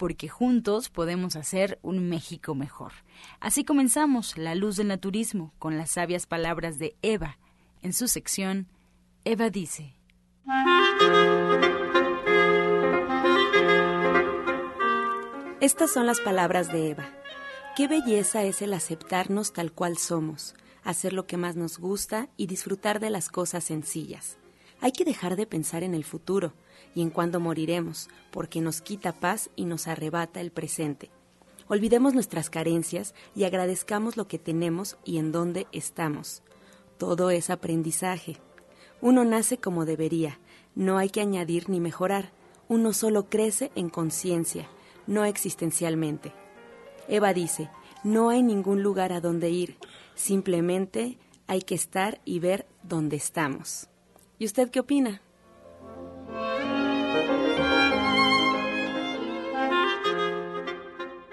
porque juntos podemos hacer un México mejor. Así comenzamos La Luz del Naturismo con las sabias palabras de Eva. En su sección, Eva dice. Estas son las palabras de Eva. Qué belleza es el aceptarnos tal cual somos, hacer lo que más nos gusta y disfrutar de las cosas sencillas. Hay que dejar de pensar en el futuro, y en cuándo moriremos, porque nos quita paz y nos arrebata el presente. Olvidemos nuestras carencias y agradezcamos lo que tenemos y en dónde estamos. Todo es aprendizaje. Uno nace como debería, no hay que añadir ni mejorar, uno solo crece en conciencia, no existencialmente. Eva dice, no hay ningún lugar a donde ir, simplemente hay que estar y ver dónde estamos. ¿Y usted qué opina?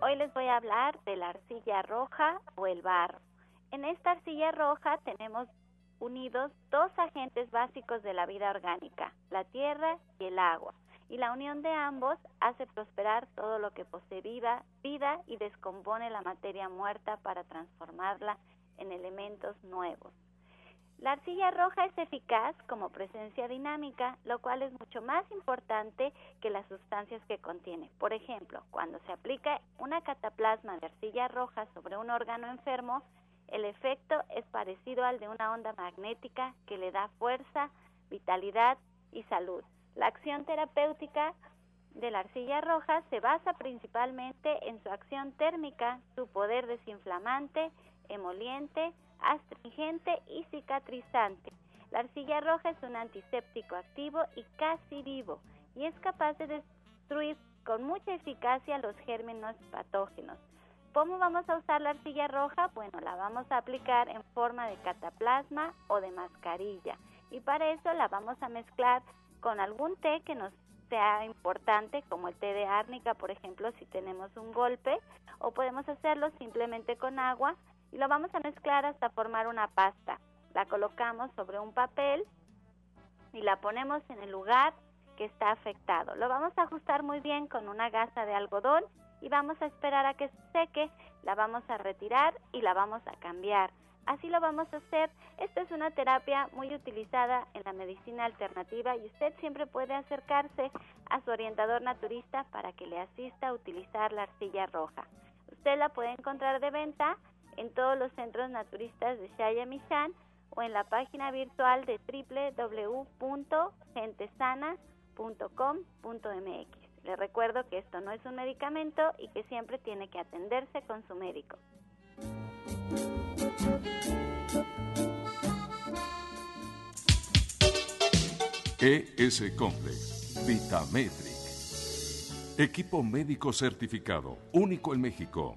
Hoy les voy a hablar de la arcilla roja o el barro. En esta arcilla roja tenemos unidos dos agentes básicos de la vida orgánica, la tierra y el agua. Y la unión de ambos hace prosperar todo lo que posee vida, vida y descompone la materia muerta para transformarla en elementos nuevos. La arcilla roja es eficaz como presencia dinámica, lo cual es mucho más importante que las sustancias que contiene. Por ejemplo, cuando se aplica una cataplasma de arcilla roja sobre un órgano enfermo, el efecto es parecido al de una onda magnética que le da fuerza, vitalidad y salud. La acción terapéutica de la arcilla roja se basa principalmente en su acción térmica, su poder desinflamante, emoliente, astringente y cicatrizante. La arcilla roja es un antiséptico activo y casi vivo y es capaz de destruir con mucha eficacia los gérmenes patógenos. ¿Cómo vamos a usar la arcilla roja? Bueno, la vamos a aplicar en forma de cataplasma o de mascarilla y para eso la vamos a mezclar con algún té que nos sea importante, como el té de árnica, por ejemplo, si tenemos un golpe, o podemos hacerlo simplemente con agua y lo vamos a mezclar hasta formar una pasta. La colocamos sobre un papel y la ponemos en el lugar que está afectado. Lo vamos a ajustar muy bien con una gasa de algodón y vamos a esperar a que seque, la vamos a retirar y la vamos a cambiar. Así lo vamos a hacer. Esta es una terapia muy utilizada en la medicina alternativa y usted siempre puede acercarse a su orientador naturista para que le asista a utilizar la arcilla roja. Usted la puede encontrar de venta en todos los centros naturistas de Shaya Mishan o en la página virtual de www.gentesana.com.mx. Le recuerdo que esto no es un medicamento y que siempre tiene que atenderse con su médico. ES Complex Vitametric. Equipo médico certificado, único en México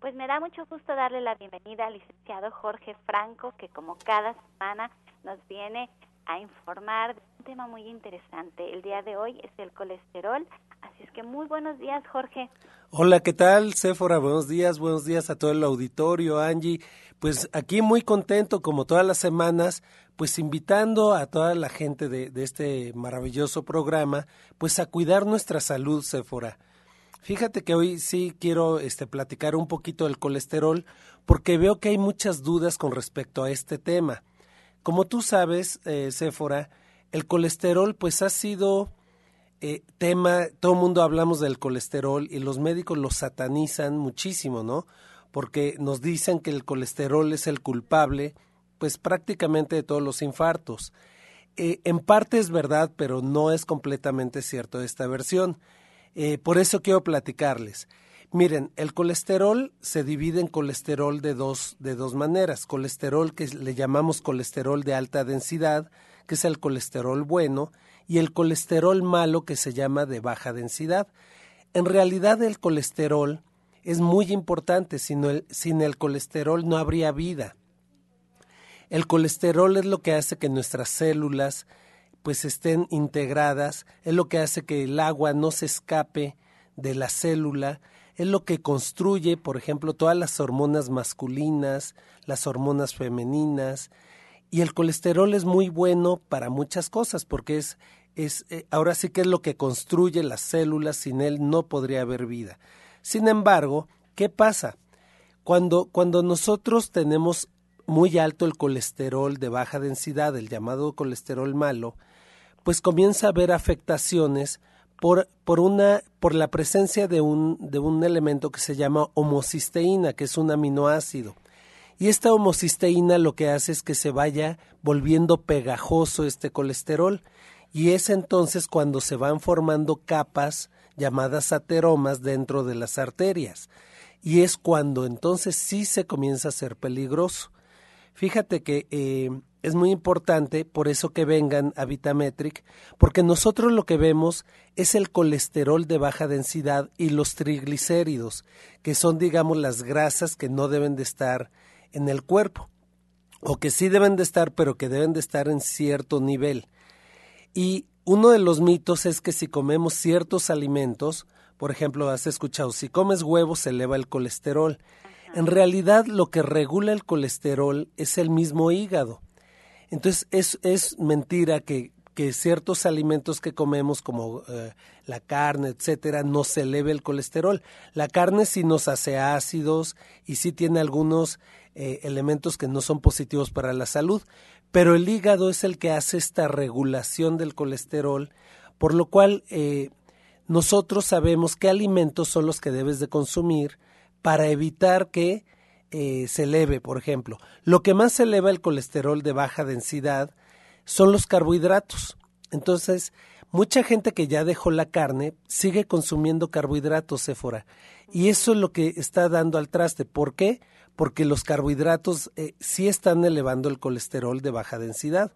Pues me da mucho gusto darle la bienvenida al licenciado Jorge Franco, que como cada semana nos viene a informar de un tema muy interesante. El día de hoy es el colesterol, así es que muy buenos días, Jorge. Hola, ¿qué tal, Sephora? Buenos días, buenos días a todo el auditorio, Angie. Pues aquí muy contento, como todas las semanas, pues invitando a toda la gente de, este maravilloso programa, pues a cuidar nuestra salud, Sephora Fíjate que hoy sí quiero este, platicar un poquito del colesterol porque veo que hay muchas dudas con respecto a este tema. Como tú sabes, eh, Séfora, el colesterol pues ha sido eh, tema, todo el mundo hablamos del colesterol y los médicos lo satanizan muchísimo, ¿no? Porque nos dicen que el colesterol es el culpable pues prácticamente de todos los infartos. Eh, en parte es verdad, pero no es completamente cierto esta versión. Eh, por eso quiero platicarles. Miren, el colesterol se divide en colesterol de dos, de dos maneras. Colesterol que le llamamos colesterol de alta densidad, que es el colesterol bueno, y el colesterol malo que se llama de baja densidad. En realidad el colesterol es muy importante, el, sin el colesterol no habría vida. El colesterol es lo que hace que nuestras células pues estén integradas, es lo que hace que el agua no se escape de la célula, es lo que construye, por ejemplo, todas las hormonas masculinas, las hormonas femeninas, y el colesterol es muy bueno para muchas cosas, porque es, es eh, ahora sí que es lo que construye las células, sin él no podría haber vida. Sin embargo, ¿qué pasa? Cuando, cuando nosotros tenemos muy alto el colesterol de baja densidad, el llamado colesterol malo, pues comienza a haber afectaciones por, por, una, por la presencia de un, de un elemento que se llama homocisteína, que es un aminoácido. Y esta homocisteína lo que hace es que se vaya volviendo pegajoso este colesterol. Y es entonces cuando se van formando capas llamadas ateromas dentro de las arterias. Y es cuando entonces sí se comienza a ser peligroso. Fíjate que eh, es muy importante, por eso que vengan a Vitametric, porque nosotros lo que vemos es el colesterol de baja densidad y los triglicéridos, que son, digamos, las grasas que no deben de estar en el cuerpo, o que sí deben de estar, pero que deben de estar en cierto nivel. Y uno de los mitos es que si comemos ciertos alimentos, por ejemplo, has escuchado, si comes huevos se eleva el colesterol. En realidad lo que regula el colesterol es el mismo hígado. Entonces es, es mentira que, que ciertos alimentos que comemos como eh, la carne, etcétera, nos eleve el colesterol. La carne sí nos hace ácidos y sí tiene algunos eh, elementos que no son positivos para la salud, pero el hígado es el que hace esta regulación del colesterol, por lo cual eh, nosotros sabemos qué alimentos son los que debes de consumir para evitar que eh, se eleve, por ejemplo. Lo que más eleva el colesterol de baja densidad son los carbohidratos. Entonces, mucha gente que ya dejó la carne sigue consumiendo carbohidratos, Sephora. Y eso es lo que está dando al traste. ¿Por qué? Porque los carbohidratos eh, sí están elevando el colesterol de baja densidad.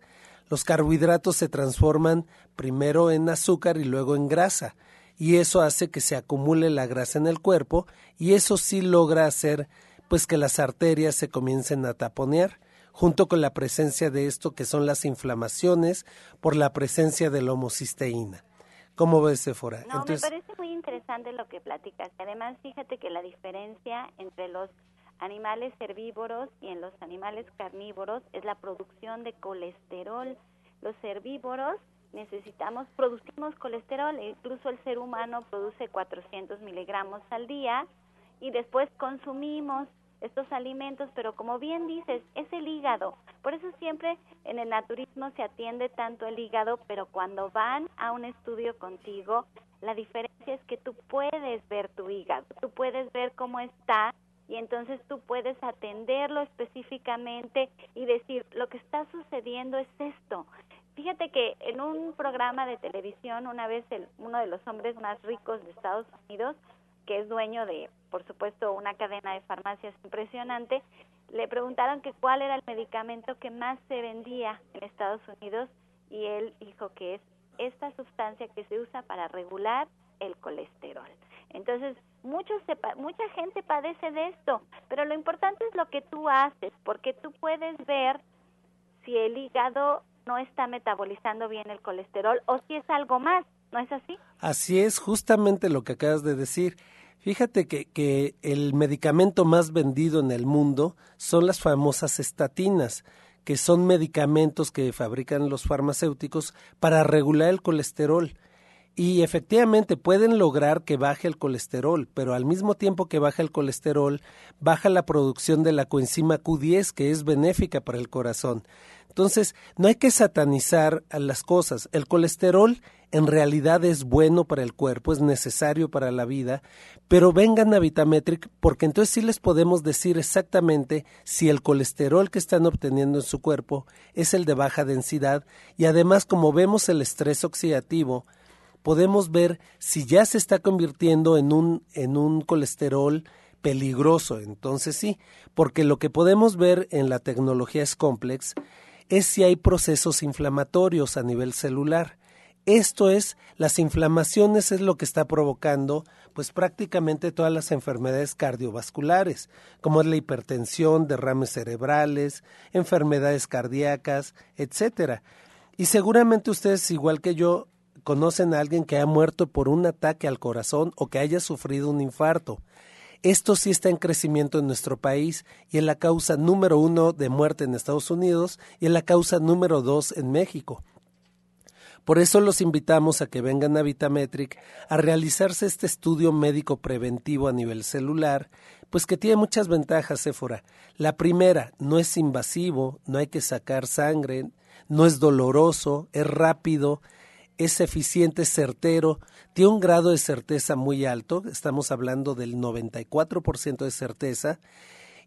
Los carbohidratos se transforman primero en azúcar y luego en grasa. Y eso hace que se acumule la grasa en el cuerpo y eso sí logra hacer pues que las arterias se comiencen a taponear, junto con la presencia de esto que son las inflamaciones por la presencia de la homocisteína. ¿Cómo ves, Sephora? No, me parece muy interesante lo que platicas. Además, fíjate que la diferencia entre los animales herbívoros y en los animales carnívoros es la producción de colesterol. Los herbívoros necesitamos, producimos colesterol, incluso el ser humano produce 400 miligramos al día y después consumimos estos alimentos, pero como bien dices, es el hígado. Por eso siempre en el naturismo se atiende tanto el hígado, pero cuando van a un estudio contigo, La diferencia es que tú puedes ver tu hígado, tú puedes ver cómo está y entonces tú puedes atenderlo específicamente y decir, lo que está sucediendo es esto. Fíjate que en un programa de televisión, una vez el, uno de los hombres más ricos de Estados Unidos, que es dueño de, por supuesto, una cadena de farmacias impresionante, le preguntaron que cuál era el medicamento que más se vendía en Estados Unidos y él dijo que es esta sustancia que se usa para regular el colesterol. Entonces, muchos mucha gente padece de esto, pero lo importante es lo que tú haces, porque tú puedes ver si el hígado no está metabolizando bien el colesterol o si es algo más, ¿no es así? Así es, justamente lo que acabas de decir. Fíjate que, que el medicamento más vendido en el mundo son las famosas estatinas, que son medicamentos que fabrican los farmacéuticos para regular el colesterol. Y efectivamente pueden lograr que baje el colesterol, pero al mismo tiempo que baja el colesterol, baja la producción de la coenzima Q10, que es benéfica para el corazón. Entonces, no hay que satanizar a las cosas. El colesterol en realidad es bueno para el cuerpo, es necesario para la vida, pero vengan a Vitametric porque entonces sí les podemos decir exactamente si el colesterol que están obteniendo en su cuerpo es el de baja densidad y además como vemos el estrés oxidativo, podemos ver si ya se está convirtiendo en un, en un colesterol peligroso. Entonces sí, porque lo que podemos ver en la tecnología es complex es si hay procesos inflamatorios a nivel celular. Esto es, las inflamaciones es lo que está provocando pues prácticamente todas las enfermedades cardiovasculares, como es la hipertensión, derrames cerebrales, enfermedades cardíacas, etcétera. Y seguramente ustedes, igual que yo, conocen a alguien que ha muerto por un ataque al corazón o que haya sufrido un infarto. Esto sí está en crecimiento en nuestro país y es la causa número uno de muerte en Estados Unidos y es la causa número dos en México. Por eso los invitamos a que vengan a Vitametric a realizarse este estudio médico preventivo a nivel celular, pues que tiene muchas ventajas, Sephora. La primera, no es invasivo, no hay que sacar sangre, no es doloroso, es rápido, es eficiente, certero, tiene un grado de certeza muy alto, estamos hablando del 94% de certeza,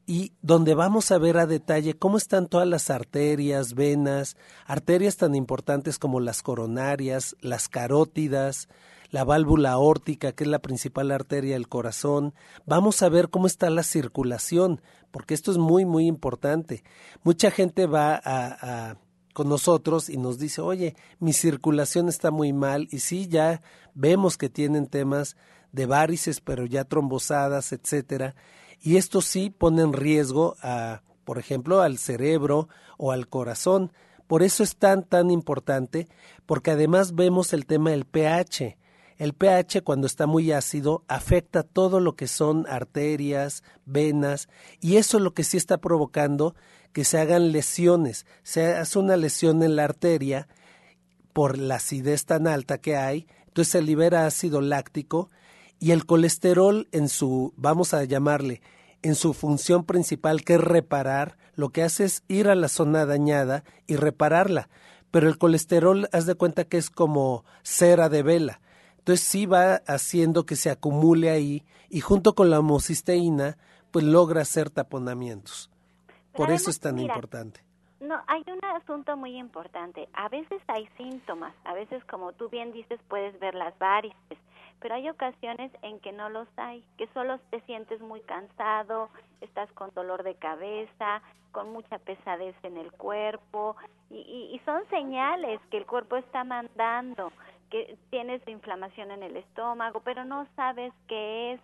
y donde vamos a ver a detalle cómo están todas las arterias, venas, arterias tan importantes como las coronarias, las carótidas, la válvula aórtica, que es la principal arteria del corazón. Vamos a ver cómo está la circulación, porque esto es muy, muy importante. Mucha gente va a, con nosotros y nos dice, oye, mi circulación está muy mal, y sí, ya vemos que tienen temas de varices, pero ya trombosadas, etcétera y esto sí pone en riesgo a, por ejemplo, al cerebro o al corazón. Por eso es tan, tan importante, porque además vemos el tema del pH. El pH cuando está muy ácido afecta todo lo que son arterias, venas, y eso es lo que sí está provocando que se hagan lesiones. Se hace una lesión en la arteria por la acidez tan alta que hay, entonces se libera ácido láctico y el colesterol en su, vamos a llamarle, en su función principal que es reparar, lo que hace es ir a la zona dañada y repararla. Pero el colesterol, haz de cuenta que es como cera de vela. Entonces sí va haciendo que se acumule ahí y junto con la homocisteína, pues logra hacer taponamientos. Por eso es tan importante. No, hay un asunto muy importante. A veces hay síntomas, a veces como tú bien dices puedes ver las varices, pero hay ocasiones en que no los hay, que solo te sientes muy cansado, estás con dolor de cabeza, con mucha pesadez en el cuerpo y, y son señales que el cuerpo está mandando, que tienes inflamación en el estómago, pero no sabes qué es.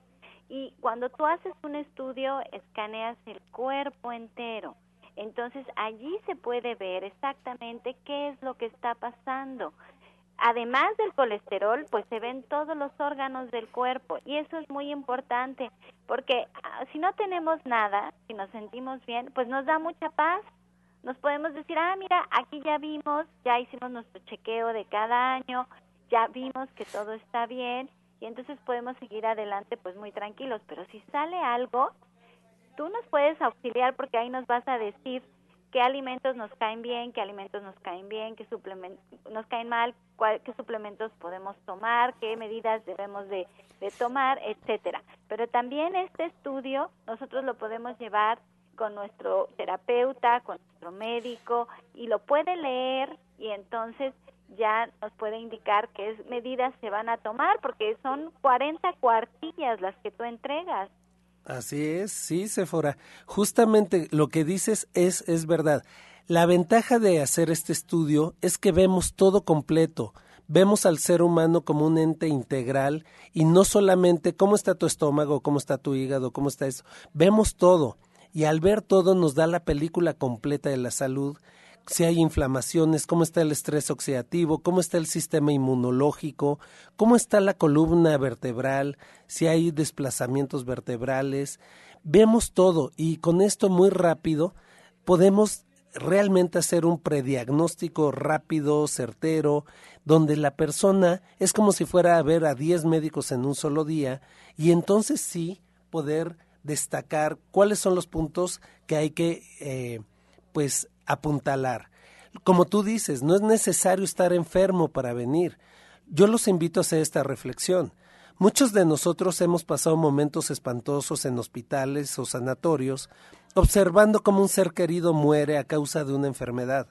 Y cuando tú haces un estudio, escaneas el cuerpo entero entonces allí se puede ver exactamente qué es lo que está pasando. Además del colesterol, pues se ven todos los órganos del cuerpo y eso es muy importante porque ah, si no tenemos nada, si nos sentimos bien, pues nos da mucha paz. Nos podemos decir, ah, mira, aquí ya vimos, ya hicimos nuestro chequeo de cada año, ya vimos que todo está bien y entonces podemos seguir adelante pues muy tranquilos. Pero si sale algo, tú nos puedes auxiliar porque ahí nos vas a decir qué alimentos nos caen bien, qué alimentos nos caen bien, qué suplementos nos caen mal, qué suplementos podemos tomar, qué medidas debemos de, de tomar, etcétera. Pero también este estudio nosotros lo podemos llevar con nuestro terapeuta, con nuestro médico y lo puede leer y entonces ya nos puede indicar qué medidas se van a tomar porque son 40 cuartillas las que tú entregas. Así es, sí, Sephora. Justamente lo que dices es, es verdad. La ventaja de hacer este estudio es que vemos todo completo. Vemos al ser humano como un ente integral y no solamente cómo está tu estómago, cómo está tu hígado, cómo está eso. Vemos todo. Y al ver todo nos da la película completa de la salud si hay inflamaciones, cómo está el estrés oxidativo, cómo está el sistema inmunológico, cómo está la columna vertebral, si hay desplazamientos vertebrales. Vemos todo y con esto muy rápido podemos realmente hacer un prediagnóstico rápido, certero, donde la persona es como si fuera a ver a 10 médicos en un solo día y entonces sí poder destacar cuáles son los puntos que hay que eh, pues apuntalar. Como tú dices, no es necesario estar enfermo para venir. Yo los invito a hacer esta reflexión. Muchos de nosotros hemos pasado momentos espantosos en hospitales o sanatorios, observando cómo un ser querido muere a causa de una enfermedad.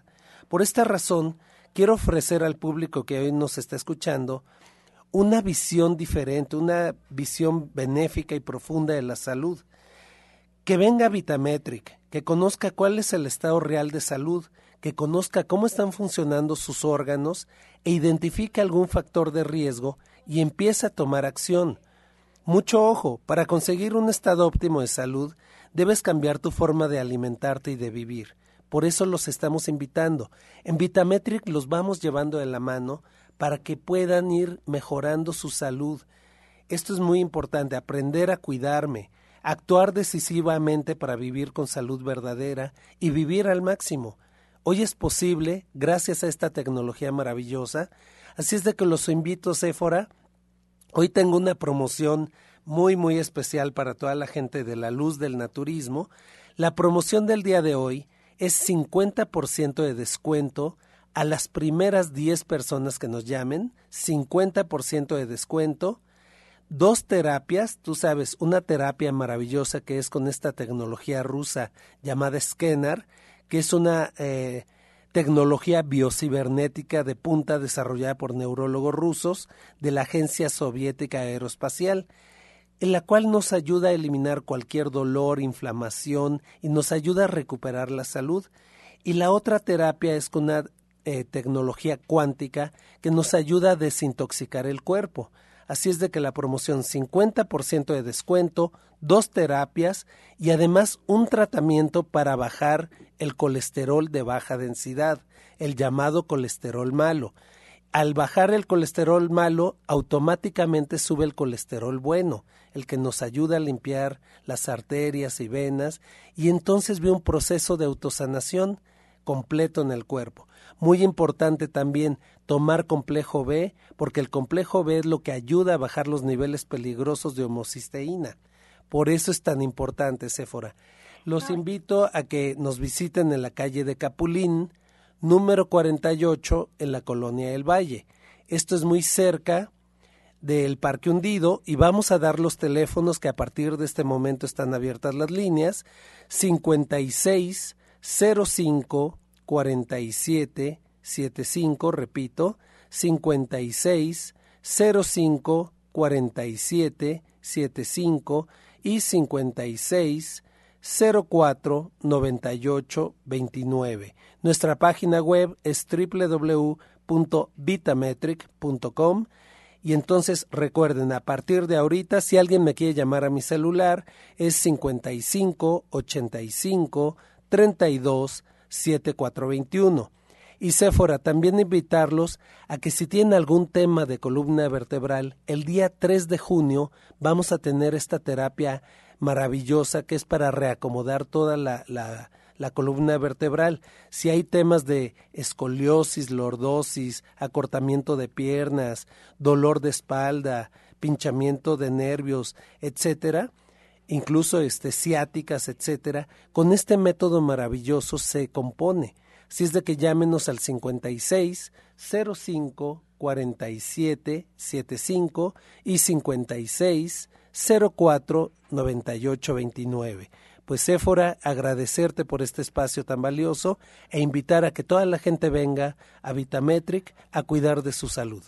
Por esta razón, quiero ofrecer al público que hoy nos está escuchando una visión diferente, una visión benéfica y profunda de la salud. Que venga Vitametric, que conozca cuál es el estado real de salud, que conozca cómo están funcionando sus órganos e identifique algún factor de riesgo y empiece a tomar acción. Mucho ojo, para conseguir un estado óptimo de salud, debes cambiar tu forma de alimentarte y de vivir. Por eso los estamos invitando. En Vitametric los vamos llevando de la mano para que puedan ir mejorando su salud. Esto es muy importante, aprender a cuidarme, actuar decisivamente para vivir con salud verdadera y vivir al máximo. Hoy es posible gracias a esta tecnología maravillosa. Así es de que los invito, Sephora. Hoy tengo una promoción muy, muy especial para toda la gente de la luz del naturismo. La promoción del día de hoy es 50% de descuento a las primeras 10 personas que nos llamen, 50% de descuento dos terapias, tú sabes, una terapia maravillosa que es con esta tecnología rusa llamada Scanner, que es una eh, tecnología biocibernética de punta desarrollada por neurólogos rusos de la Agencia Soviética Aeroespacial, en la cual nos ayuda a eliminar cualquier dolor, inflamación y nos ayuda a recuperar la salud. Y la otra terapia es con una eh, tecnología cuántica que nos ayuda a desintoxicar el cuerpo. Así es de que la promoción 50% de descuento, dos terapias y además un tratamiento para bajar el colesterol de baja densidad, el llamado colesterol malo. Al bajar el colesterol malo, automáticamente sube el colesterol bueno, el que nos ayuda a limpiar las arterias y venas, y entonces ve un proceso de autosanación completo en el cuerpo. Muy importante también tomar complejo B, porque el complejo B es lo que ayuda a bajar los niveles peligrosos de homocisteína. Por eso es tan importante, Séfora. Los invito a que nos visiten en la calle de Capulín, número 48, en la colonia del Valle. Esto es muy cerca del Parque Hundido y vamos a dar los teléfonos que a partir de este momento están abiertas las líneas 56 05 47 75, repito, 56 05 47 75 y 56 04 98 29. Nuestra página web es www.vitametric.com y entonces recuerden, a partir de ahorita, si alguien me quiere llamar a mi celular, es 55 85 32 7421. Y Sephora, también invitarlos a que si tienen algún tema de columna vertebral, el día 3 de junio vamos a tener esta terapia maravillosa que es para reacomodar toda la, la, la columna vertebral. Si hay temas de escoliosis, lordosis, acortamiento de piernas, dolor de espalda, pinchamiento de nervios, etcétera, incluso este, ciáticas, etcétera, con este método maravilloso se compone. Si es de que llámenos al 56 05 47 75 y 56 04 98 29. Pues Séfora, agradecerte por este espacio tan valioso e invitar a que toda la gente venga a Vitametric a cuidar de su salud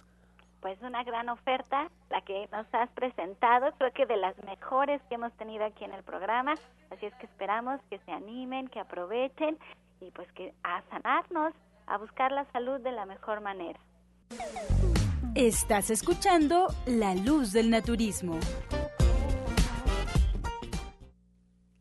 pues una gran oferta la que nos has presentado, creo que de las mejores que hemos tenido aquí en el programa, así es que esperamos que se animen, que aprovechen y pues que a sanarnos, a buscar la salud de la mejor manera. Estás escuchando La Luz del Naturismo.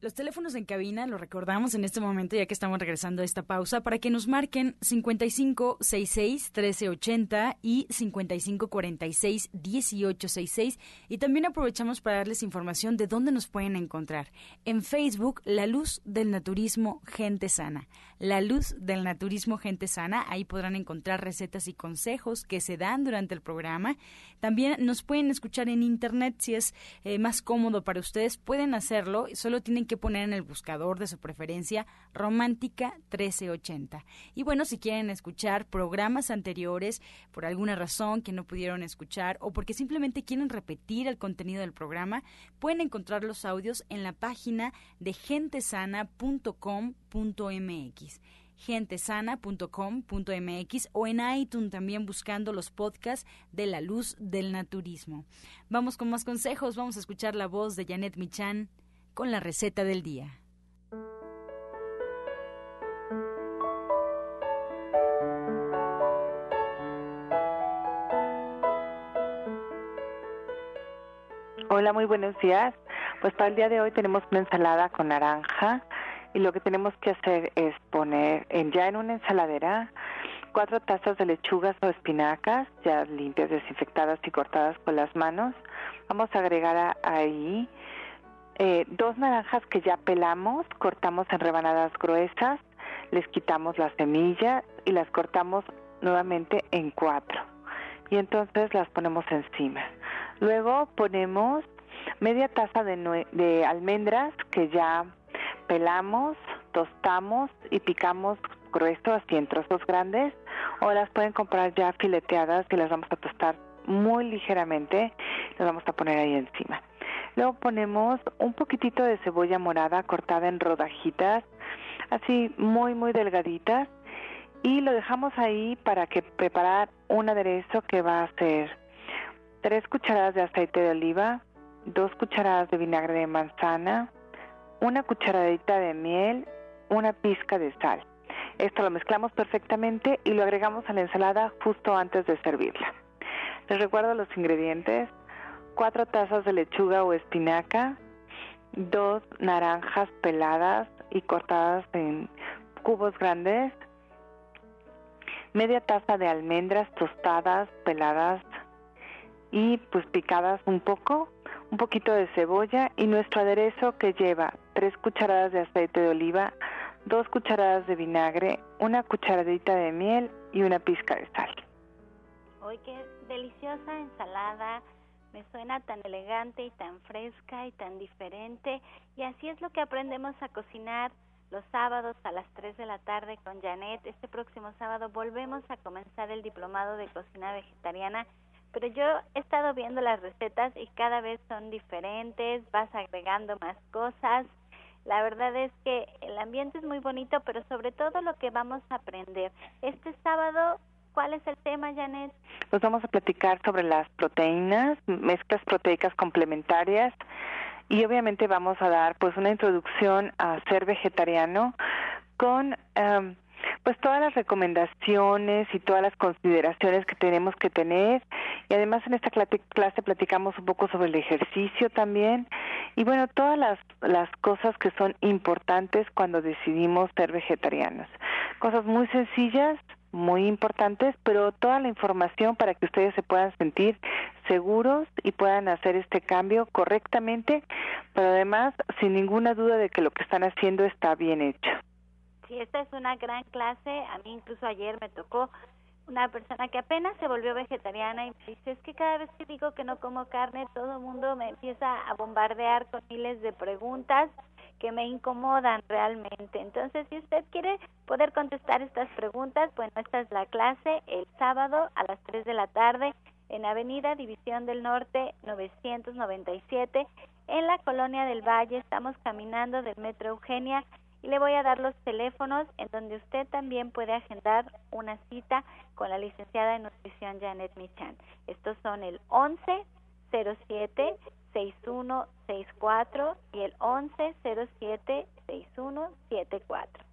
Los teléfonos en cabina lo recordamos en este momento ya que estamos regresando a esta pausa para que nos marquen 5566 1380 y 5546 1866 y también aprovechamos para darles información de dónde nos pueden encontrar. En Facebook, La Luz del Naturismo Gente Sana. La Luz del Naturismo Gente Sana, ahí podrán encontrar recetas y consejos que se dan durante el programa. También nos pueden escuchar en internet si es eh, más cómodo para ustedes, pueden hacerlo, solo tienen que poner en el buscador de su preferencia Romántica 1380. Y bueno, si quieren escuchar programas anteriores por alguna razón que no pudieron escuchar o porque simplemente quieren repetir el contenido del programa, pueden encontrar los audios en la página de gentesana.com.mx gentesana.com.mx o en iTunes también buscando los podcasts de la luz del naturismo. Vamos con más consejos, vamos a escuchar la voz de Janet Michan con la receta del día. Hola, muy buenos días. Pues para el día de hoy tenemos una ensalada con naranja y lo que tenemos que hacer es poner en, ya en una ensaladera cuatro tazas de lechugas o espinacas ya limpias, desinfectadas y cortadas con las manos. Vamos a agregar ahí eh, dos naranjas que ya pelamos, cortamos en rebanadas gruesas, les quitamos la semilla y las cortamos nuevamente en cuatro. Y entonces las ponemos encima. Luego ponemos media taza de, almendras que ya pelamos, tostamos y picamos grueso, así en trozos grandes, o las pueden comprar ya fileteadas y las vamos a tostar muy ligeramente, las vamos a poner ahí encima. Luego ponemos un poquitito de cebolla morada cortada en rodajitas, así muy, muy delgaditas. Y lo dejamos ahí para que preparar un aderezo que va a ser tres cucharadas de aceite de oliva, dos cucharadas de vinagre de manzana, una cucharadita de miel, una pizca de sal. Esto lo mezclamos perfectamente y lo agregamos a la ensalada justo antes de servirla. Les recuerdo los ingredientes cuatro tazas de lechuga o espinaca, dos naranjas peladas y cortadas en cubos grandes, media taza de almendras tostadas, peladas y pues picadas un poco, un poquito de cebolla y nuestro aderezo que lleva tres cucharadas de aceite de oliva, dos cucharadas de vinagre, una cucharadita de miel y una pizca de sal. ¡Ay, qué deliciosa ensalada! Me suena tan elegante y tan fresca y tan diferente y así es lo que aprendemos a cocinar los sábados a las 3 de la tarde con Janet. Este próximo sábado volvemos a comenzar el diplomado de cocina vegetariana, pero yo he estado viendo las recetas y cada vez son diferentes, vas agregando más cosas. La verdad es que el ambiente es muy bonito, pero sobre todo lo que vamos a aprender. Este sábado ¿Cuál es el tema, Janet? Nos vamos a platicar sobre las proteínas, mezclas proteicas complementarias y obviamente vamos a dar pues una introducción a ser vegetariano con em, pues todas las recomendaciones y todas las consideraciones que tenemos que tener. Y además en esta clase platicamos un poco sobre el ejercicio también. Y bueno todas las las cosas que son importantes cuando decidimos ser vegetarianos. Cosas muy sencillas muy importantes, pero toda la información para que ustedes se puedan sentir seguros y puedan hacer este cambio correctamente, pero además sin ninguna duda de que lo que están haciendo está bien hecho. Sí, esta es una gran clase. A mí incluso ayer me tocó una persona que apenas se volvió vegetariana y me dice, es que cada vez que digo que no como carne, todo el mundo me empieza a bombardear con miles de preguntas que me incomodan realmente. Entonces, si usted quiere poder contestar estas preguntas, bueno, esta es la clase el sábado a las 3 de la tarde en Avenida División del Norte 997 en la Colonia del Valle. Estamos caminando del Metro Eugenia y le voy a dar los teléfonos en donde usted también puede agendar una cita con la licenciada en nutrición Janet Michan. Estos son el 11 07 6164 y el 11 07 6174.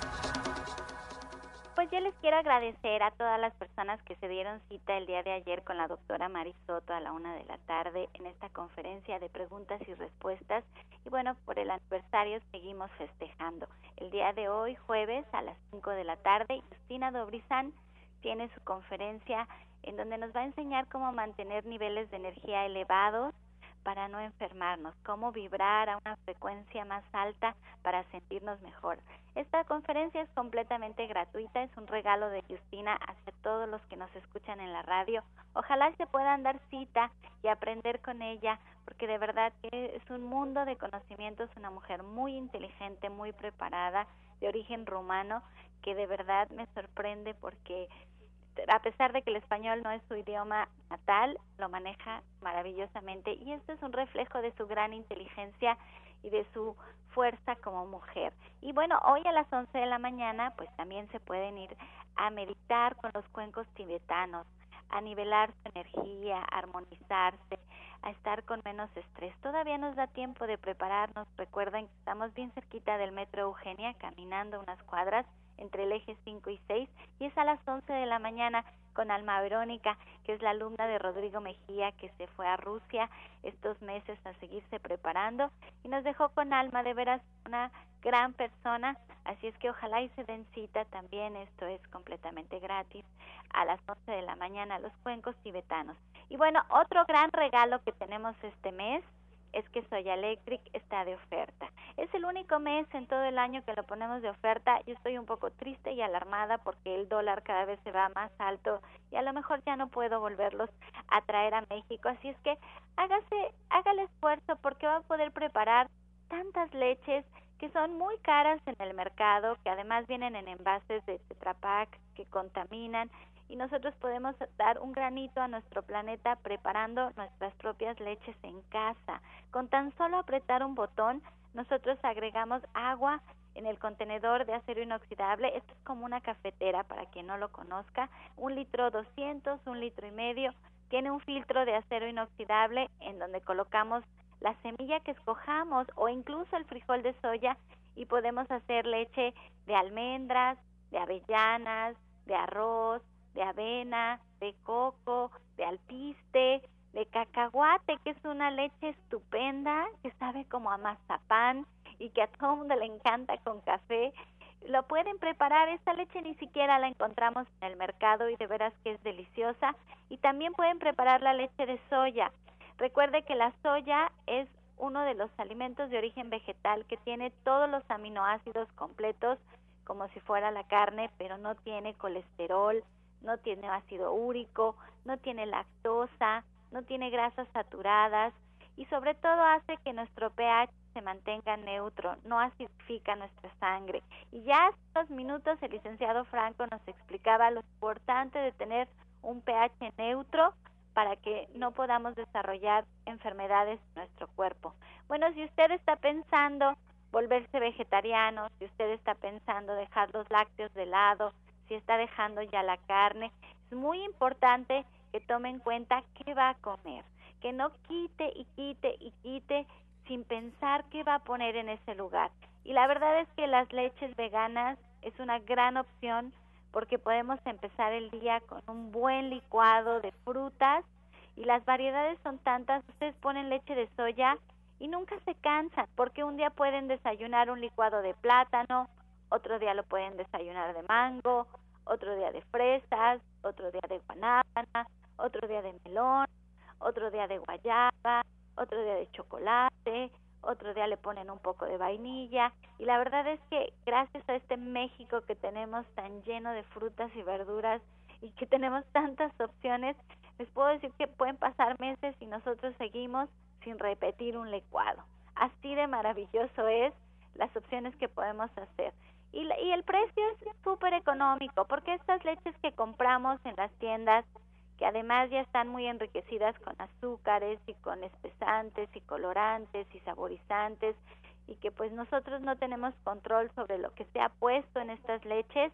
Pues yo les quiero agradecer a todas las personas que se dieron cita el día de ayer con la doctora Marisoto a la una de la tarde en esta conferencia de preguntas y respuestas. Y bueno, por el aniversario seguimos festejando. El día de hoy, jueves, a las cinco de la tarde, Justina Dobrizán tiene su conferencia en donde nos va a enseñar cómo mantener niveles de energía elevados para no enfermarnos, cómo vibrar a una frecuencia más alta para sentirnos mejor. Esta conferencia es completamente gratuita, es un regalo de Justina hacia todos los que nos escuchan en la radio. Ojalá se puedan dar cita y aprender con ella, porque de verdad es un mundo de conocimientos, una mujer muy inteligente, muy preparada, de origen rumano, que de verdad me sorprende porque a pesar de que el español no es su idioma natal, lo maneja maravillosamente y esto es un reflejo de su gran inteligencia y de su fuerza como mujer. Y bueno, hoy a las 11 de la mañana pues también se pueden ir a meditar con los cuencos tibetanos, a nivelar su energía, a armonizarse, a estar con menos estrés. Todavía nos da tiempo de prepararnos. Recuerden que estamos bien cerquita del metro Eugenia, caminando unas cuadras entre el eje 5 y 6 y es a las 11 de la mañana con Alma Verónica, que es la alumna de Rodrigo Mejía, que se fue a Rusia estos meses a seguirse preparando y nos dejó con Alma, de veras una gran persona, así es que ojalá y se den cita también, esto es completamente gratis, a las 11 de la mañana los cuencos tibetanos. Y bueno, otro gran regalo que tenemos este mes es que Soya Electric está de oferta. Es el único mes en todo el año que lo ponemos de oferta. Yo estoy un poco triste y alarmada porque el dólar cada vez se va más alto y a lo mejor ya no puedo volverlos a traer a México. Así es que hágase, haga el esfuerzo porque va a poder preparar tantas leches que son muy caras en el mercado, que además vienen en envases de Tetra Pak que contaminan y nosotros podemos dar un granito a nuestro planeta preparando nuestras propias leches en casa. Con tan solo apretar un botón, nosotros agregamos agua en el contenedor de acero inoxidable. Esto es como una cafetera para quien no lo conozca. Un litro 200, un litro y medio. Tiene un filtro de acero inoxidable en donde colocamos la semilla que escojamos o incluso el frijol de soya y podemos hacer leche de almendras, de avellanas, de arroz, de avena, de coco, de alpiste, de cacahuate, que es una leche estupenda, que sabe como a mazapán y que a todo mundo le encanta con café. Lo pueden preparar, esta leche ni siquiera la encontramos en el mercado y de veras que es deliciosa. Y también pueden preparar la leche de soya. Recuerde que la soya es uno de los alimentos de origen vegetal que tiene todos los aminoácidos completos como si fuera la carne, pero no tiene colesterol, no tiene ácido úrico, no tiene lactosa, no tiene grasas saturadas y sobre todo hace que nuestro pH se mantenga neutro, no acidifica nuestra sangre. Y ya hace unos minutos el licenciado Franco nos explicaba lo importante de tener un pH neutro para que no podamos desarrollar enfermedades en nuestro cuerpo. Bueno, si usted está pensando volverse vegetariano, si usted está pensando dejar los lácteos de lado, si está dejando ya la carne, es muy importante que tome en cuenta qué va a comer, que no quite y quite y quite sin pensar qué va a poner en ese lugar. Y la verdad es que las leches veganas es una gran opción porque podemos empezar el día con un buen licuado de frutas y las variedades son tantas, ustedes ponen leche de soya y nunca se cansan porque un día pueden desayunar un licuado de plátano, otro día lo pueden desayunar de mango, otro día de fresas, otro día de guanábana, otro día de melón, otro día de guayaba, otro día de chocolate, otro día le ponen un poco de vainilla y la verdad es que gracias a este México que tenemos tan lleno de frutas y verduras y que tenemos tantas opciones, les puedo decir que pueden pasar meses y nosotros seguimos sin repetir un licuado. Así de maravilloso es las opciones que podemos hacer. Y, y el precio es súper económico porque estas leches que compramos en las tiendas que además ya están muy enriquecidas con azúcares y con espesantes y colorantes y saborizantes y que pues nosotros no tenemos control sobre lo que se ha puesto en estas leches,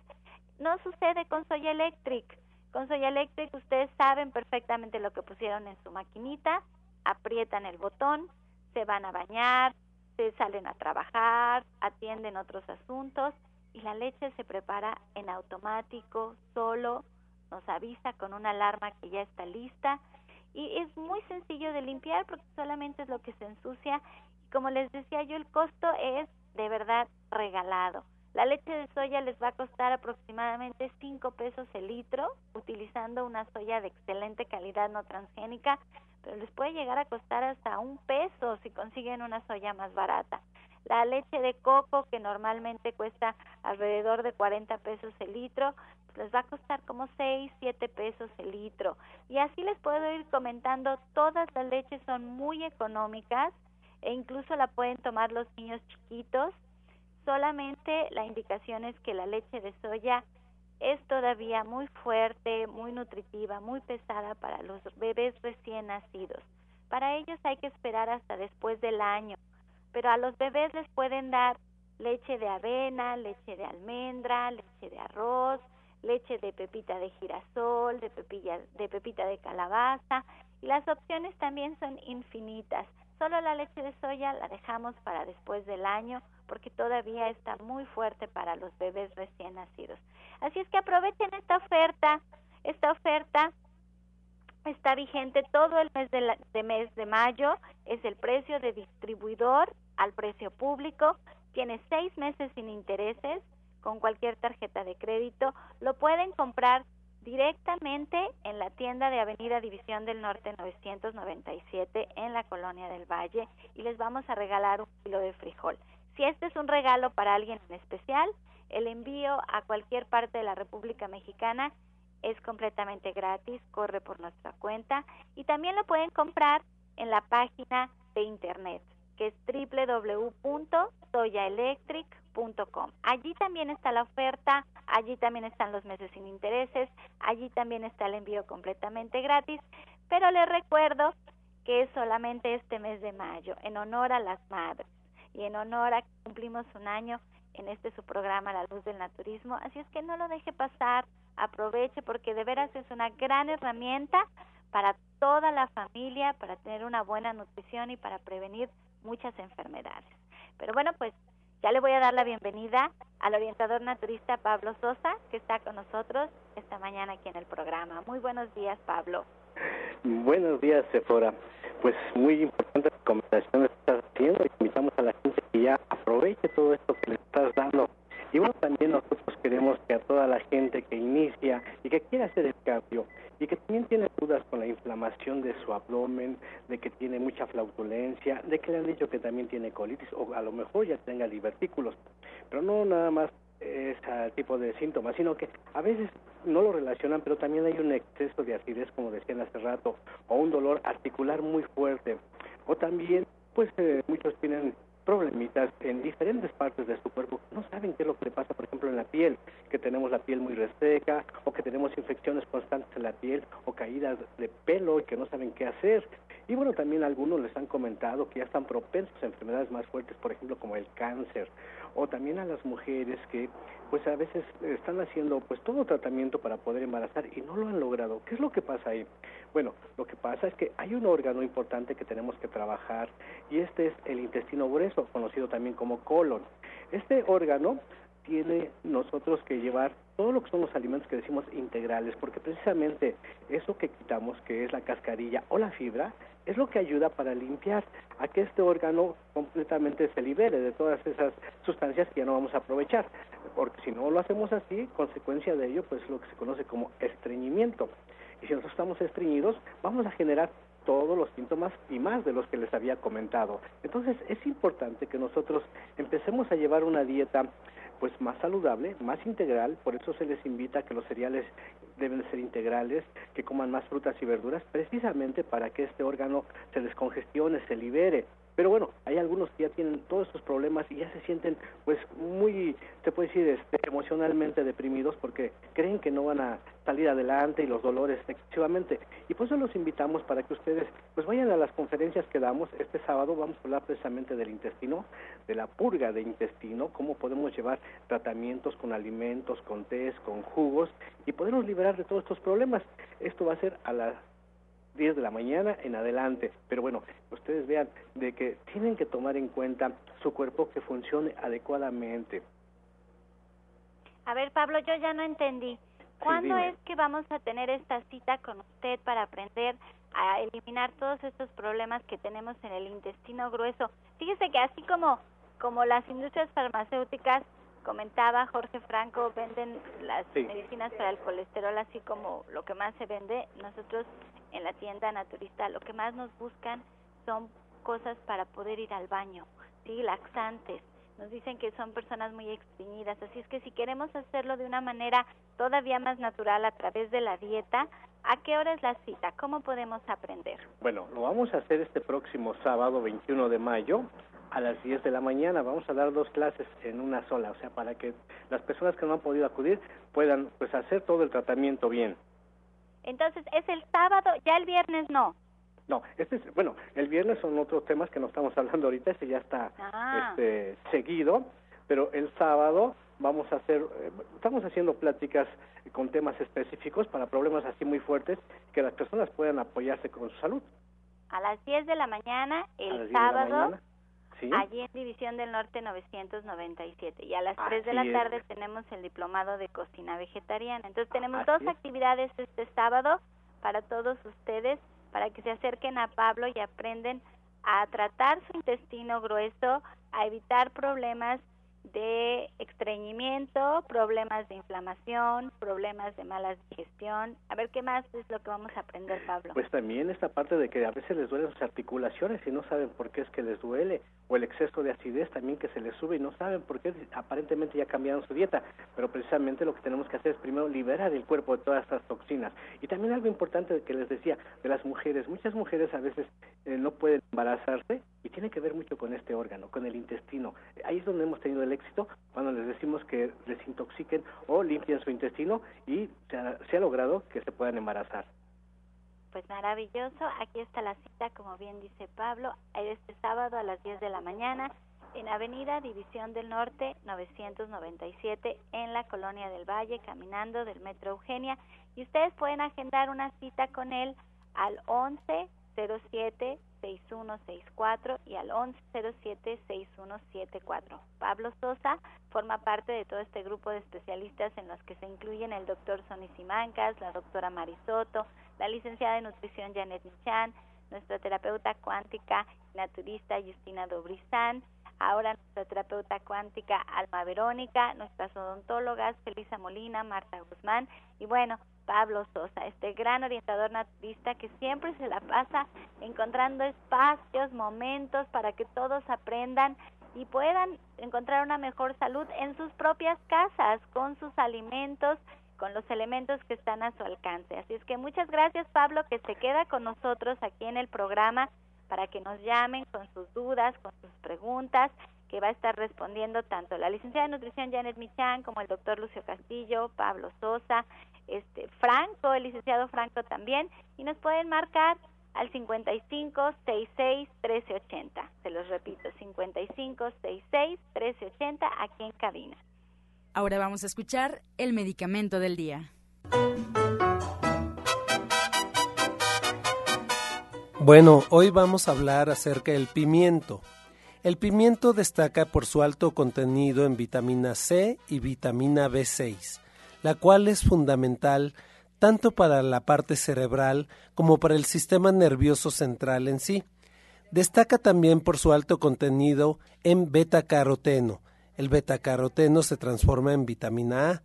no sucede con Soya Electric. Con Soya Electric ustedes saben perfectamente lo que pusieron en su maquinita, aprietan el botón, se van a bañar, se salen a trabajar, atienden otros asuntos y la leche se prepara en automático, solo, nos avisa con una alarma que ya está lista y es muy sencillo de limpiar porque solamente es lo que se ensucia y como les decía yo el costo es de verdad regalado. La leche de soya les va a costar aproximadamente 5 pesos el litro utilizando una soya de excelente calidad no transgénica, les puede llegar a costar hasta un peso si consiguen una soya más barata. La leche de coco, que normalmente cuesta alrededor de 40 pesos el litro, les va a costar como 6, 7 pesos el litro. Y así les puedo ir comentando, todas las leches son muy económicas e incluso la pueden tomar los niños chiquitos. Solamente la indicación es que la leche de soya es todavía muy fuerte, muy nutritiva, muy pesada para los bebés recién nacidos. Para ellos hay que esperar hasta después del año, pero a los bebés les pueden dar leche de avena, leche de almendra, leche de arroz, leche de pepita de girasol, de, pepilla, de pepita de calabaza y las opciones también son infinitas. Solo la leche de soya la dejamos para después del año porque todavía está muy fuerte para los bebés recién nacidos. Así es que aprovechen esta oferta. Esta oferta está vigente todo el mes de, de mes de mayo. Es el precio de distribuidor al precio público. Tiene seis meses sin intereses con cualquier tarjeta de crédito, lo pueden comprar directamente en la tienda de Avenida División del Norte 997 en la Colonia del Valle y les vamos a regalar un kilo de frijol. Si este es un regalo para alguien en especial, el envío a cualquier parte de la República Mexicana es completamente gratis, corre por nuestra cuenta. Y también lo pueden comprar en la página de internet que es www.soyaelectric.com. Allí también está la oferta, allí también están los meses sin intereses, allí también está el envío completamente gratis, pero les recuerdo que es solamente este mes de mayo, en honor a las madres y en honor a que cumplimos un año en este su programa La Luz del Naturismo, así es que no lo deje pasar, aproveche porque de veras es una gran herramienta para toda la familia, para tener una buena nutrición y para prevenir muchas enfermedades. Pero bueno, pues ya le voy a dar la bienvenida al orientador naturista Pablo Sosa, que está con nosotros esta mañana aquí en el programa. Muy buenos días, Pablo. Buenos días, Sephora. Pues muy importante recomendaciones que estás haciendo y invitamos a la gente que ya aproveche todo esto que le estás dando. Y bueno, también nosotros queremos que a toda la gente que inicia y que quiere hacer el cambio y que también tiene dudas con la inflamación de su abdomen, de que tiene mucha flautulencia, de que le han dicho que también tiene colitis o a lo mejor ya tenga divertículos, pero no nada más ese tipo de síntomas, sino que a veces no lo relacionan, pero también hay un exceso de acidez, como decían hace rato, o un dolor articular muy fuerte, o también, pues eh, muchos tienen problemitas en diferentes partes de su cuerpo. No saben qué es lo que le pasa, por ejemplo, en la piel, que tenemos la piel muy reseca o que tenemos infecciones constantes en la piel o caídas de pelo y que no saben qué hacer. Y bueno, también algunos les han comentado que ya están propensos a enfermedades más fuertes, por ejemplo, como el cáncer, o también a las mujeres que pues a veces están haciendo pues todo tratamiento para poder embarazar y no lo han logrado. ¿Qué es lo que pasa ahí? Bueno, lo que pasa es que hay un órgano importante que tenemos que trabajar y este es el intestino grueso, conocido también como colon. Este órgano tiene nosotros que llevar todo lo que son los alimentos que decimos integrales, porque precisamente eso que quitamos, que es la cascarilla o la fibra, es lo que ayuda para limpiar a que este órgano completamente se libere de todas esas sustancias que ya no vamos a aprovechar, porque si no lo hacemos así, consecuencia de ello, pues lo que se conoce como estreñimiento. Y si nosotros estamos estreñidos, vamos a generar todos los síntomas y más de los que les había comentado. Entonces es importante que nosotros empecemos a llevar una dieta pues más saludable, más integral, por eso se les invita a que los cereales deben ser integrales, que coman más frutas y verduras, precisamente para que este órgano se descongestione, se libere. Pero bueno, hay algunos que ya tienen todos estos problemas y ya se sienten pues muy, se puede decir, este, emocionalmente deprimidos porque creen que no van a salir adelante y los dolores excesivamente. Y por eso los invitamos para que ustedes pues vayan a las conferencias que damos. Este sábado vamos a hablar precisamente del intestino, de la purga de intestino, cómo podemos llevar tratamientos con alimentos, con tés, con jugos y podernos liberar de todos estos problemas. Esto va a ser a las 10 de la mañana en adelante. Pero bueno, ustedes vean de que tienen que tomar en cuenta su cuerpo que funcione adecuadamente. A ver, Pablo, yo ya no entendí. ¿Cuándo es que vamos a tener esta cita con usted para aprender a eliminar todos estos problemas que tenemos en el intestino grueso? Fíjese que así como como las industrias farmacéuticas comentaba Jorge Franco, venden las medicinas para el colesterol así como lo que más se vende. Nosotros en la tienda naturista lo que más nos buscan son cosas para poder ir al baño, sí, laxantes. Nos dicen que son personas muy extrañidas, así es que si queremos hacerlo de una manera todavía más natural a través de la dieta, ¿a qué hora es la cita? ¿Cómo podemos aprender? Bueno, lo vamos a hacer este próximo sábado 21 de mayo a las 10 de la mañana. Vamos a dar dos clases en una sola, o sea, para que las personas que no han podido acudir puedan pues hacer todo el tratamiento bien. Entonces, ¿es el sábado? Ya el viernes no. No, este es, bueno, el viernes son otros temas que no estamos hablando ahorita, este ya está Ah. este, seguido, pero el sábado vamos a hacer, eh, estamos haciendo pláticas con temas específicos para problemas así muy fuertes que las personas puedan apoyarse con su salud. A las 10 de la mañana, el 10 de la sábado, mañana. Sí. allí en División del Norte 997. Y a las 3 de la Así es. tarde tenemos el diplomado de cocina vegetariana. Entonces tenemos Así dos es. actividades este sábado para todos ustedes, para que se acerquen a Pablo y aprenden a tratar su intestino grueso, a evitar problemas de estreñimiento, problemas de inflamación, problemas de mala digestión. A ver qué más es lo que vamos a aprender, Pablo. Pues también esta parte de que a veces les duelen sus articulaciones y no saben por qué es que les duele, o el exceso de acidez también que se les sube y no saben por qué aparentemente ya cambiaron su dieta, pero precisamente lo que tenemos que hacer es primero liberar el cuerpo de todas estas toxinas. Y también algo importante que les decía de las mujeres, muchas mujeres a veces eh, no pueden embarazarse y tiene que ver mucho con este órgano, con el intestino. Ahí es donde hemos tenido el éxito cuando les decimos que desintoxiquen o limpien su intestino y se ha, se ha logrado que se puedan embarazar. Pues maravilloso, aquí está la cita, como bien dice Pablo, este sábado a las 10 de la mañana en Avenida División del Norte 997 en la Colonia del Valle, caminando del Metro Eugenia. Y ustedes pueden agendar una cita con él al 1107 6164 y al 1107 6174. Pablo Sosa forma parte de todo este grupo de especialistas en los que se incluyen el doctor Sonny Simancas, la doctora Marisoto, la licenciada en nutrición Janet Michan, nuestra terapeuta cuántica naturista Justina Dobrizán, ahora nuestra terapeuta cuántica Alma Verónica, nuestras odontólogas Felisa Molina, Marta Guzmán y bueno, Pablo Sosa, este gran orientador naturista que siempre se la pasa encontrando espacios, momentos para que todos aprendan y puedan encontrar una mejor salud en sus propias casas, con sus alimentos, con los elementos que están a su alcance. Así es que muchas gracias Pablo que se queda con nosotros aquí en el programa para que nos llamen con sus dudas, con sus preguntas, que va a estar respondiendo tanto la licenciada de nutrición Janet Michan como el doctor Lucio Castillo, Pablo Sosa, este Franco, el licenciado Franco también, y nos pueden marcar al 55 66 1380. Se los repito, 55 66 1380 aquí en cabina. Ahora vamos a escuchar el medicamento del día. Bueno, hoy vamos a hablar acerca del pimiento. El pimiento destaca por su alto contenido en vitamina C y vitamina B6, la cual es fundamental tanto para la parte cerebral como para el sistema nervioso central en sí. Destaca también por su alto contenido en beta-caroteno. El beta-caroteno se transforma en vitamina A.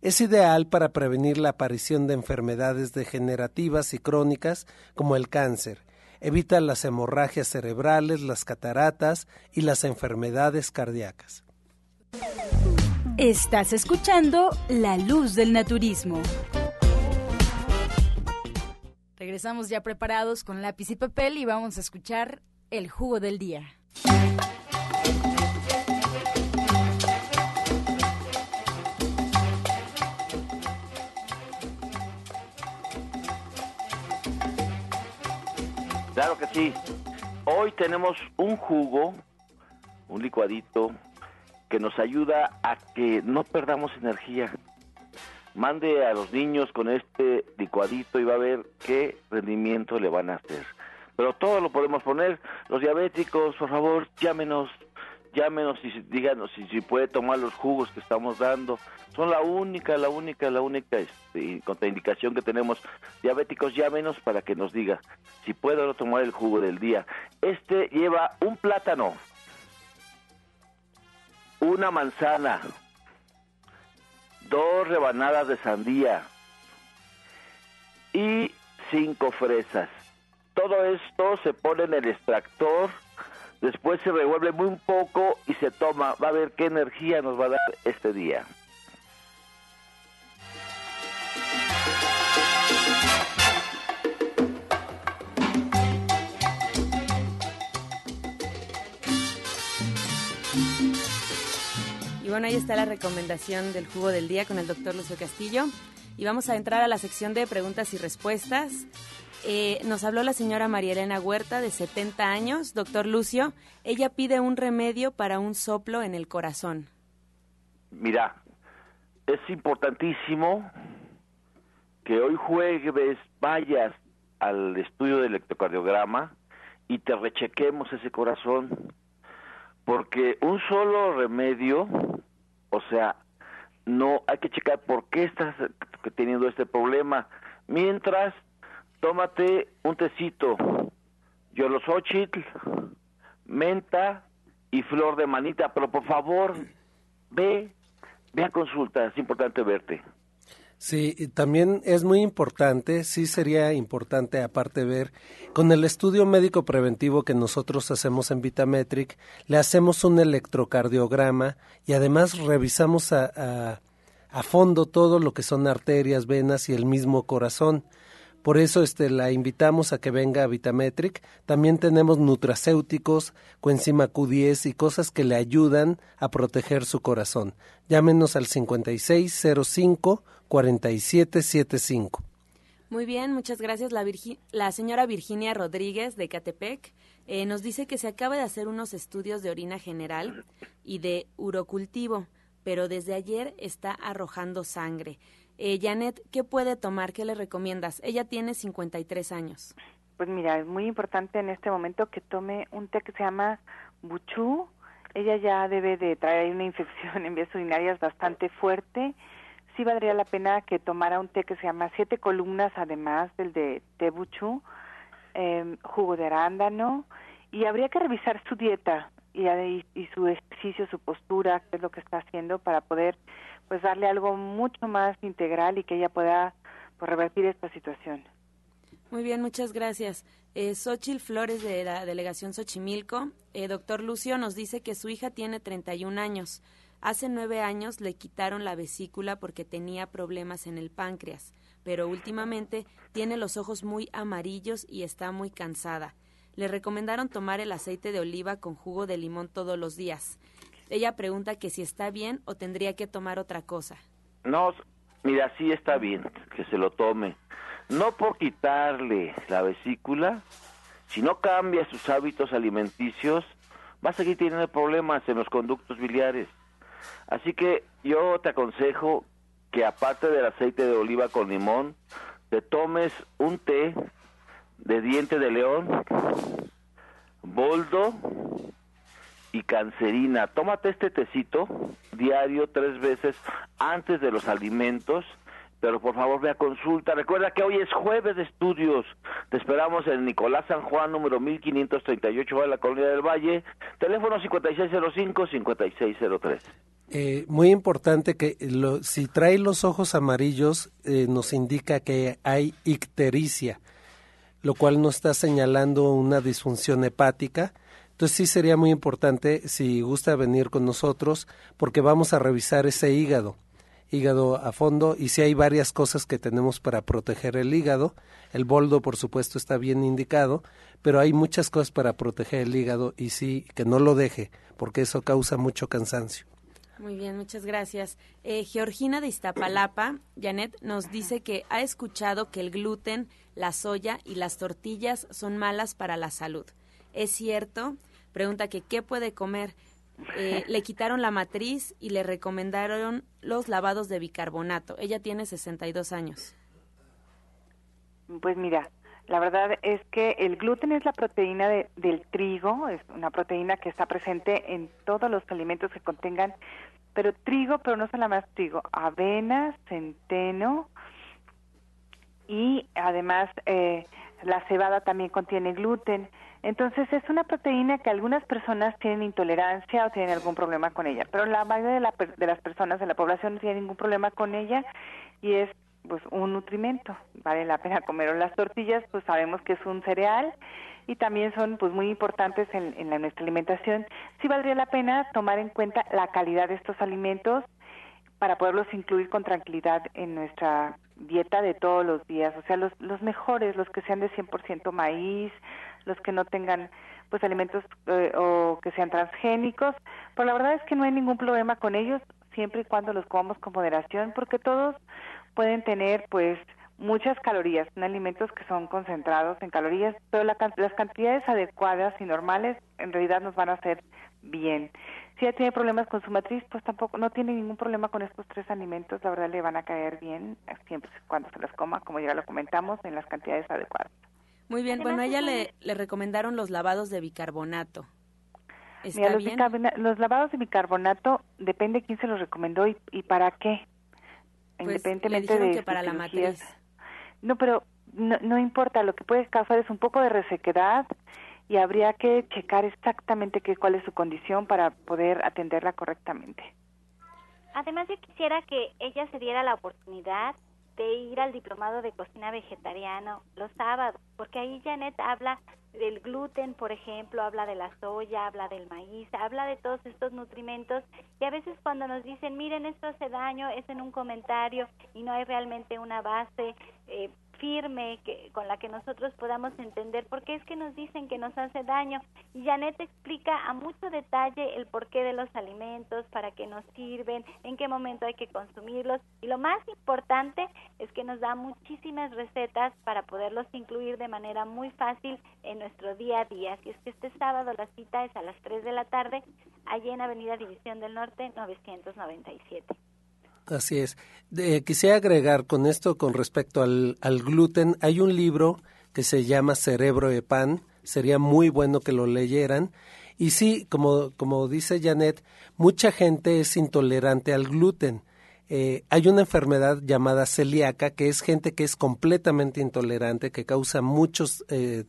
Es ideal para prevenir la aparición de enfermedades degenerativas y crónicas como el cáncer. Evita las hemorragias cerebrales, las cataratas y las enfermedades cardíacas. Estás escuchando La Luz del Naturismo. Regresamos ya preparados con lápiz y papel y vamos a escuchar el jugo del día. Claro que sí. Hoy tenemos un jugo, un licuadito, que nos ayuda a que no perdamos energía mande a los niños con este licuadito y va a ver qué rendimiento le van a hacer. Pero todo lo podemos poner. Los diabéticos, por favor, llámenos, llámenos y díganos si, si puede tomar los jugos que estamos dando. Son la única, la única, la única este, contraindicación que tenemos. Diabéticos, llámenos para que nos diga si puedo no tomar el jugo del día. Este lleva un plátano, una manzana, dos rebanadas de sandía y cinco fresas. Todo esto se pone en el extractor, después se revuelve muy poco y se toma. Va a ver qué energía nos va a dar este día. Y bueno, ahí está la recomendación del jugo del día con el doctor Lucio Castillo. Y vamos a entrar a la sección de preguntas y respuestas. Eh, nos habló la señora María Elena Huerta, de 70 años. Doctor Lucio, ella pide un remedio para un soplo en el corazón. Mira, es importantísimo que hoy jueves vayas al estudio de electrocardiograma y te rechequemos ese corazón porque un solo remedio, o sea, no hay que checar por qué estás teniendo este problema. Mientras, tómate un tecito, yolosochitl, menta y flor de manita, pero por favor, ve, ve a consulta, es importante verte. Sí, también es muy importante, sí sería importante aparte ver, con el estudio médico preventivo que nosotros hacemos en Vitametric, le hacemos un electrocardiograma y además revisamos a, a, a fondo todo lo que son arterias, venas y el mismo corazón. Por eso este, la invitamos a que venga a Vitametric. También tenemos nutracéuticos, coenzima Q10 y cosas que le ayudan a proteger su corazón. Llámenos al 5605-4775. Muy bien, muchas gracias. La, la señora Virginia Rodríguez de Catepec eh, nos dice que se acaba de hacer unos estudios de orina general y de urocultivo, pero desde ayer está arrojando sangre. Eh, Janet, ¿qué puede tomar? ¿Qué le recomiendas? Ella tiene 53 años. Pues mira, es muy importante en este momento que tome un té que se llama buchú. Ella ya debe de traer una infección en vías urinarias bastante fuerte. Sí valdría la pena que tomara un té que se llama siete columnas, además del de té buchú, eh, jugo de arándano, y habría que revisar su dieta y, y su ejercicio, su postura, qué es lo que está haciendo para poder pues darle algo mucho más integral y que ella pueda pues, revertir esta situación. Muy bien, muchas gracias. Eh, Xochil Flores de la delegación Xochimilco, eh, doctor Lucio nos dice que su hija tiene 31 años. Hace nueve años le quitaron la vesícula porque tenía problemas en el páncreas, pero últimamente tiene los ojos muy amarillos y está muy cansada. Le recomendaron tomar el aceite de oliva con jugo de limón todos los días. Ella pregunta que si está bien o tendría que tomar otra cosa. No, mira, sí está bien que se lo tome. no por quitarle la vesícula, si no cambia sus hábitos alimenticios, va a seguir teniendo problemas en los conductos biliares. Así que yo te aconsejo que aparte del aceite de oliva con limón, te tomes un té de diente de león, boldo y cancerina. Tómate este tecito diario tres veces antes de los alimentos pero por favor ve a consulta. Recuerda que hoy es jueves de estudios. Te esperamos en Nicolás San Juan, número 1538 de la Colonia del Valle, teléfono 5605-5603. Eh, muy importante que lo, si trae los ojos amarillos eh, nos indica que hay ictericia, lo cual nos está señalando una disfunción hepática. Entonces sí sería muy importante si gusta venir con nosotros porque vamos a revisar ese hígado, hígado a fondo y si hay varias cosas que tenemos para proteger el hígado. El boldo por supuesto está bien indicado, pero hay muchas cosas para proteger el hígado y sí que no lo deje porque eso causa mucho cansancio. Muy bien, muchas gracias. Eh, Georgina de Iztapalapa, Janet, nos dice que ha escuchado que el gluten, la soya y las tortillas son malas para la salud. ¿Es cierto? Pregunta que qué puede comer. Eh, le quitaron la matriz y le recomendaron los lavados de bicarbonato. Ella tiene 62 años. Pues mira, la verdad es que el gluten es la proteína del trigo, es una proteína que está presente en todos los alimentos que contengan, pero trigo, pero no más trigo, avena, centeno y además eh, la cebada también contiene gluten. Entonces es una proteína que algunas personas tienen intolerancia o tienen algún problema con ella, pero la mayoría de, de las personas de la población no tienen ningún problema con ella y es pues un nutrimento, vale la pena comer. Las tortillas, pues sabemos que es un cereal y también son pues muy importantes en, en la, nuestra alimentación. Sí valdría la pena tomar en cuenta la calidad de estos alimentos para poderlos incluir con tranquilidad en nuestra dieta de todos los días, o sea, los, los mejores, los que sean de 100% maíz, los que no tengan pues alimentos eh, o que sean transgénicos, pero la verdad es que no hay ningún problema con ellos siempre y cuando los comamos con moderación, porque todos pueden tener pues muchas calorías, son alimentos que son concentrados en calorías, pero las cantidades adecuadas y normales en realidad nos van a hacer bien. Si ella tiene problemas con su matriz, pues tampoco, no tiene ningún problema con estos tres alimentos, la verdad le van a caer bien siempre cuando se los coma, como ya lo comentamos, en las cantidades adecuadas. Muy bien, bueno, a ella le, le recomendaron los lavados de bicarbonato. ¿Está los, bien? los lavados de bicarbonato depende quién se los recomendó y, y para qué. Pues, independientemente de que para la matriz. No, pero no, no importa, lo que puede causar es un poco de resequedad y habría que checar exactamente qué cuál es su condición para poder atenderla correctamente. Además, yo quisiera que ella se diera la oportunidad de ir al diplomado de cocina vegetariano los sábados, porque ahí Janet habla del gluten, por ejemplo, habla de la soya, habla del maíz, habla de todos estos nutrimentos y a veces cuando nos dicen, miren, esto hace daño, es en un comentario y no hay realmente una base eh, firme que, con la que nosotros podamos entender por qué es que nos dicen que nos hace daño. Y Janet explica a mucho detalle el porqué de los alimentos, para qué nos sirven, en qué momento hay que consumirlos. Y lo más importante es que nos da muchísimas recetas para poderlos incluir de manera muy fácil en nuestro día a día. Así es que este sábado la cita es a las 3 de la tarde, allí en Avenida División del Norte 997. Así es. quisiera agregar con esto con respecto al, al, gluten, hay un libro que se llama Cerebro de Pan, sería muy bueno que lo leyeran. Y sí, como, como dice Janet, mucha gente es intolerante al gluten. Eh, hay una enfermedad llamada celíaca, que es gente que es completamente intolerante, que causa muchos eh,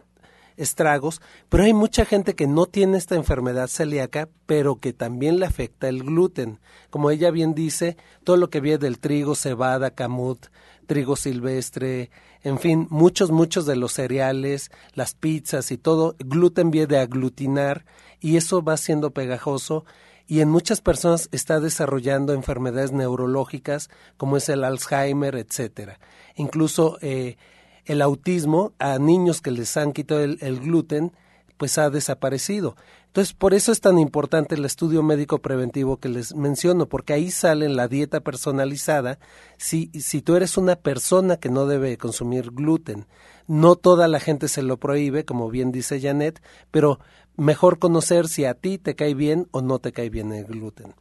estragos, pero hay mucha gente que no tiene esta enfermedad celíaca, pero que también le afecta el gluten. Como ella bien dice, todo lo que viene del trigo, cebada, camut, trigo silvestre, en fin, muchos, muchos de los cereales, las pizzas y todo, gluten viene de aglutinar y eso va siendo pegajoso y en muchas personas está desarrollando enfermedades neurológicas como es el Alzheimer, etcétera. Incluso eh, el autismo a niños que les han quitado el, gluten, pues ha desaparecido. Entonces, por eso es tan importante el estudio médico preventivo que les menciono, porque ahí sale la dieta personalizada si, si tú eres una persona que no debe consumir gluten. No toda la gente se lo prohíbe, como bien dice Janet, pero mejor conocer si a ti te cae bien o no te cae bien el gluten.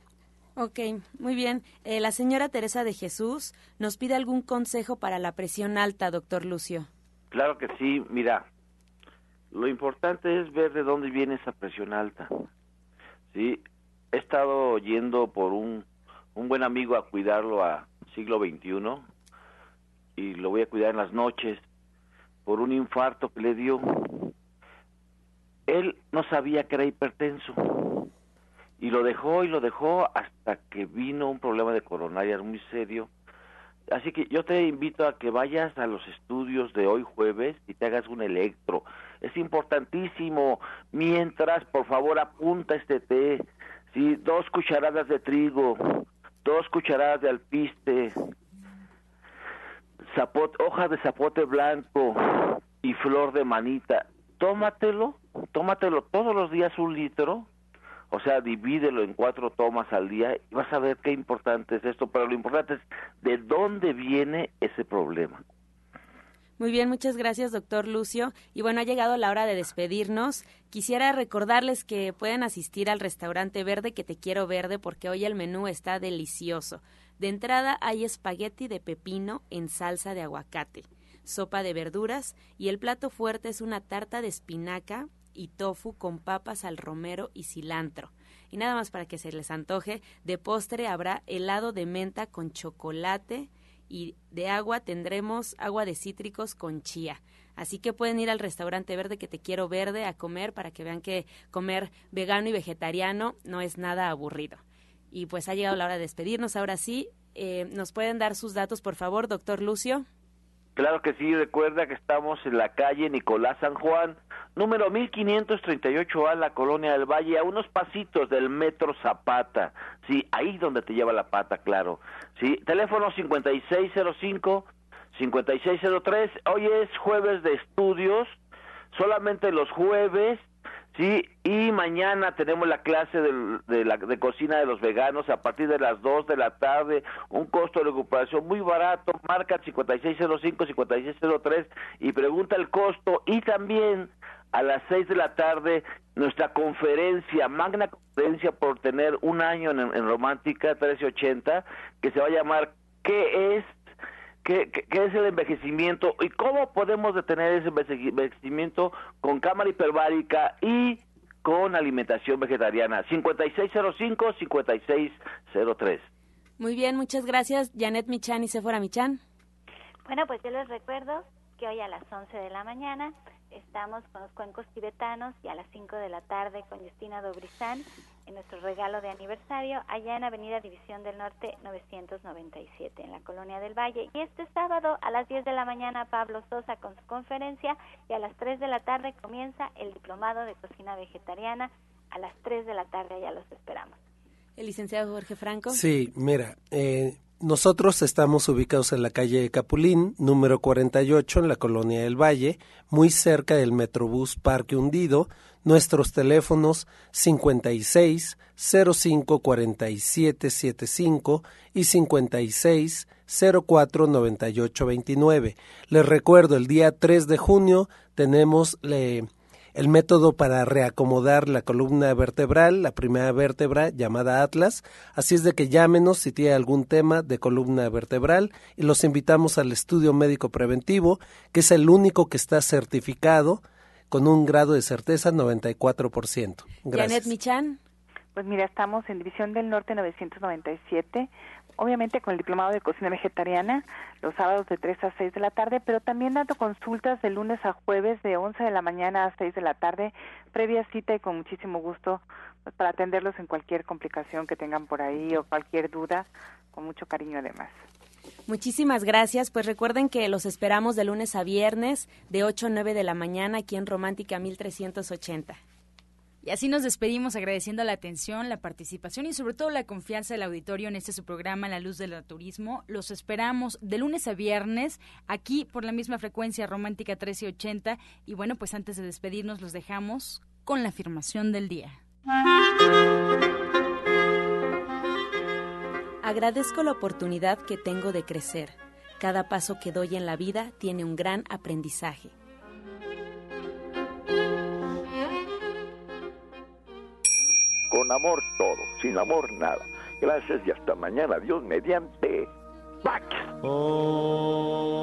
Ok, muy bien. Eh, la señora Teresa de Jesús nos pide algún consejo para la presión alta, doctor Lucio. Claro que sí, mira, lo importante es ver de dónde viene esa presión alta. Sí, he estado yendo por un, un buen amigo a cuidarlo a siglo XXI y lo voy a cuidar en las noches por un infarto que le dio. Él no sabía que era hipertenso y lo dejó y lo dejó hasta que vino un problema de coronarias muy serio Así que yo te invito a que vayas a los estudios de hoy jueves y te hagas un electro. Es importantísimo. Mientras, por favor, apunta este té. ¿sí? Dos cucharadas de trigo, dos cucharadas de alpiste, zapote, hoja de zapote blanco y flor de manita. Tómatelo, tómatelo todos los días un litro o sea, divídelo en cuatro tomas al día y vas a ver qué importante es esto, pero lo importante es de dónde viene ese problema. Muy bien, muchas gracias, doctor Lucio. Y bueno, ha llegado la hora de despedirnos. Quisiera recordarles que pueden asistir al restaurante verde que te quiero verde porque hoy el menú está delicioso. De entrada hay espagueti de pepino en salsa de aguacate, sopa de verduras y el plato fuerte es una tarta de espinaca y tofu con papas al romero y cilantro. Y nada más para que se les antoje, de postre habrá helado de menta con chocolate y de agua tendremos agua de cítricos con chía. Así que pueden ir al restaurante verde que te quiero verde a comer para que vean que comer vegano y vegetariano no es nada aburrido. Y pues ha llegado la hora de despedirnos. Ahora sí, eh, ¿nos pueden dar sus datos, por favor, doctor Lucio? Claro que sí, recuerda que estamos en la calle Nicolás San Juan, número 1538A, la Colonia del Valle, a unos pasitos del Metro Zapata. Sí, ahí donde te lleva la pata, claro. Sí, teléfono 5605 5603. Hoy es jueves de estudios, solamente los jueves Sí, y mañana tenemos la clase de, la, de cocina de los veganos a partir de las 2 de la tarde, un costo de recuperación muy barato, marca 5605-5603 y pregunta el costo y también a las 6 de la tarde nuestra conferencia, magna conferencia por tener un año en, en Romántica 1380, que se va a llamar ¿Qué es qué, es el envejecimiento y cómo podemos detener ese envejecimiento con cámara hiperbárica y con alimentación vegetariana. 5605-5603. Muy bien, muchas gracias. Janet Michan y Sephora Michan. Bueno, pues yo les recuerdo que hoy a las 11 de la mañana estamos con los cuencos tibetanos y a las 5 de la tarde con Justina Dobrizán en nuestro regalo de aniversario allá en Avenida División del Norte 997 en la Colonia del Valle. Y este sábado a las 10 de la mañana Pablo Sosa con su conferencia y a las 3 de la tarde comienza el diplomado de cocina vegetariana. A las 3 de la tarde allá los esperamos. El licenciado Jorge Franco. Sí, mira, eh, nosotros estamos ubicados en la calle Capulín, número 48, en la colonia del Valle, muy cerca del Metrobús Parque Hundido. Nuestros teléfonos 56 05 47 75 y 56 04 98 29. Les recuerdo, el día 3 de junio tenemos el método para reacomodar la columna vertebral, la primera vértebra llamada Atlas. Así es de que llámenos si tiene algún tema de columna vertebral y los invitamos al estudio médico preventivo, que es el único que está certificado con un grado de certeza 94%. Gracias. Janet Michan. Pues mira, estamos en División del Norte 997 obviamente con el diplomado de cocina vegetariana los sábados de 3 a 6 de la tarde, pero también dando consultas de lunes a jueves de 11 de la mañana a 6 de la tarde, previa cita y con muchísimo gusto pues, para atenderlos en cualquier complicación que tengan por ahí o cualquier duda, con mucho cariño además. Muchísimas gracias. Pues recuerden que los esperamos de lunes a viernes de 8 a 9 de la mañana aquí en Romántica 1380. Y así nos despedimos agradeciendo la atención, la participación y sobre todo la confianza del auditorio en este su programa La Luz del Turismo. Los esperamos de lunes a viernes aquí por la misma frecuencia romántica 1380 y bueno, pues antes de despedirnos los dejamos con la afirmación del día. Agradezco la oportunidad que tengo de crecer. Cada paso que doy en la vida tiene un gran aprendizaje. Con amor todo, sin amor nada. Gracias y hasta mañana. Dios mediante. ¡Pax! Oh.